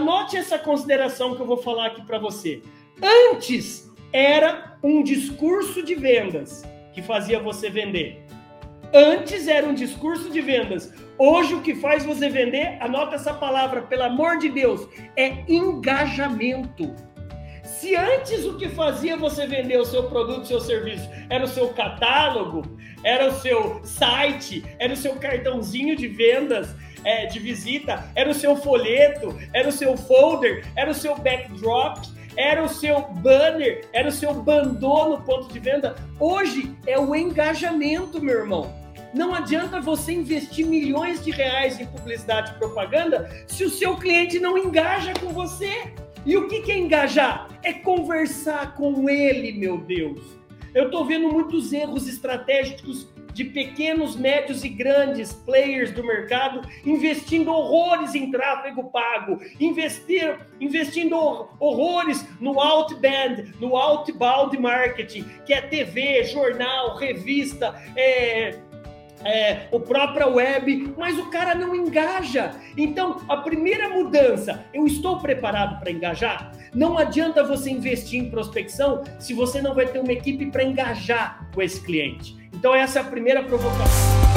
note essa consideração que eu vou falar aqui para você. Antes era um discurso de vendas que fazia você vender. Antes era um discurso de vendas. Hoje o que faz você vender, anota essa palavra, pelo amor de Deus, é engajamento. Se antes o que fazia você vender o seu produto, seu serviço, era o seu catálogo, era o seu site, era o seu cartãozinho de vendas, é, de visita, era o seu folheto, era o seu folder, era o seu backdrop, era o seu banner, era o seu bandô no ponto de venda. Hoje é o engajamento, meu irmão. Não adianta você investir milhões de reais em publicidade e propaganda se o seu cliente não engaja com você. E o que é engajar? É conversar com ele, meu Deus. Eu estou vendo muitos erros estratégicos de pequenos, médios e grandes players do mercado investindo horrores em tráfego pago, investir, investindo horrores no outbound, no outbound marketing, que é TV, jornal, revista, é, é, o própria web, mas o cara não engaja. Então, a primeira mudança, eu estou preparado para engajar? Não adianta você investir em prospecção se você não vai ter uma equipe para engajar com esse cliente. Então, essa é a primeira provocação.